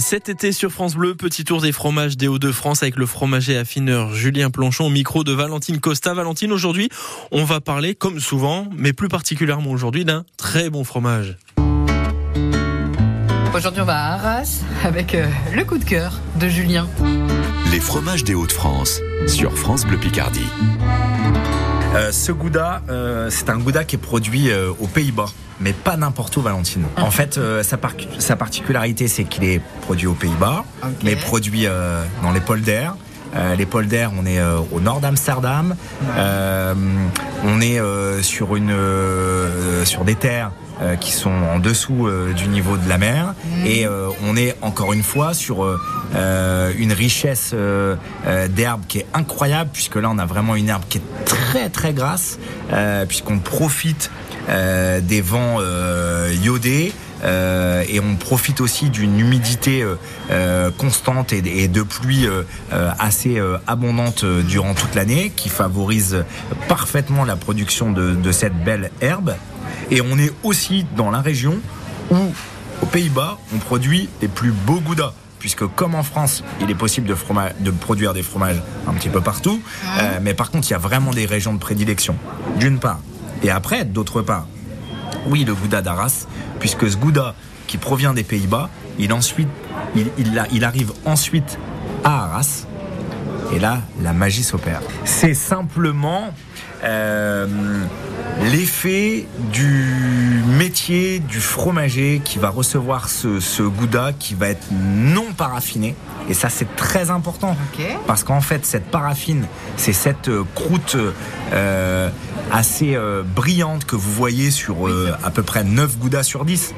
Cet été sur France Bleu, petit tour des fromages des Hauts-de-France avec le fromager affineur Julien Planchon au micro de Valentine Costa. Valentine, aujourd'hui, on va parler, comme souvent, mais plus particulièrement aujourd'hui, d'un très bon fromage. Aujourd'hui, on va à Arras avec euh, le coup de cœur de Julien. Les fromages des Hauts-de-France sur France Bleu Picardie. Euh, ce gouda, euh, c'est un gouda qui est produit euh, aux Pays-Bas, mais pas n'importe où, Valentine. En fait, sa, par- sa particularité, c'est qu'il est produit aux Pays-Bas, mais produit dans les polders. Euh, les polders, on est euh, au nord d'Amsterdam. Euh, on est sur une sur des terres qui sont en dessous du niveau de la mer. Et euh, on est encore une fois sur une richesse d'herbe qui est incroyable puisque là on a vraiment une herbe qui est très très grasse puisqu'on profite des vents iodés euh, et on profite aussi d'une humidité euh, euh, constante et, et de pluie assez abondante durant toute l'année qui favorise parfaitement la production de, de cette belle herbe. Et on est aussi dans la région où, aux Pays-Bas, on produit les plus beaux goudas. Puisque comme en France, il est possible de, produire des fromages un petit peu partout, euh, mais par contre, il y a vraiment des régions de prédilection, d'une part. Et après, d'autre part, oui, le Gouda d'Arras, puisque ce Gouda qui provient des Pays-Bas, il, ensuite, il, arrive ensuite à Arras. Et là, la magie s'opère. C'est simplement euh, l'effet du métier du fromager qui va recevoir ce, ce Gouda qui va être non paraffiné. Et ça, c'est très important. Parce qu'en fait, cette paraffine, c'est cette euh, croûte euh, assez euh, brillante que vous voyez sur euh, à peu près 9 goudas sur 10.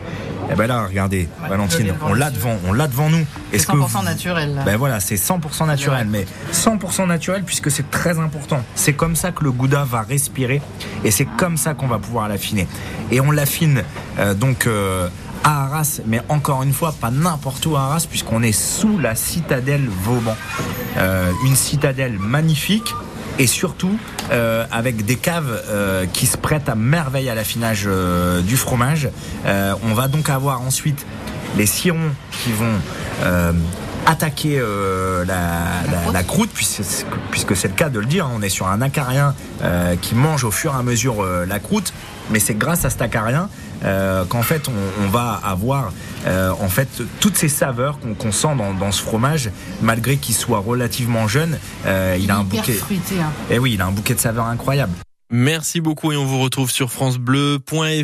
Et ben là, regardez, Ouais, Valentine, on l'a devant, on l'a devant nous. C'est Est-ce que 100% vous- naturel. là. ben voilà, c'est 100% naturel, mais 100% naturel puisque c'est très important. C'est comme ça que le gouda va respirer et c'est comme ça qu'on va pouvoir l'affiner. Et on l'affine euh, donc euh, à Arras, mais encore une fois, pas n'importe où à Arras puisqu'on est sous la citadelle Vauban. Euh, une citadelle magnifique et surtout euh, avec des caves euh, qui se prêtent à merveille à l'affinage euh, du fromage. On va donc avoir ensuite les cirons qui vont attaquer euh, la, la- la croûte, puisque, puisque c'est le cas de le dire. hein. On est sur un acarien euh, qui mange au fur et à mesure euh, la croûte, mais c'est grâce à cet acarien euh, qu'en fait on, on va avoir euh, en fait toutes ces saveurs qu'on qu'on sent dans, dans ce fromage, malgré qu'il soit relativement jeune. euh, il a un bouquet. fruité. hein. Et oui, il a un bouquet de saveurs incroyable. Merci beaucoup et on vous retrouve sur francebleu.fr.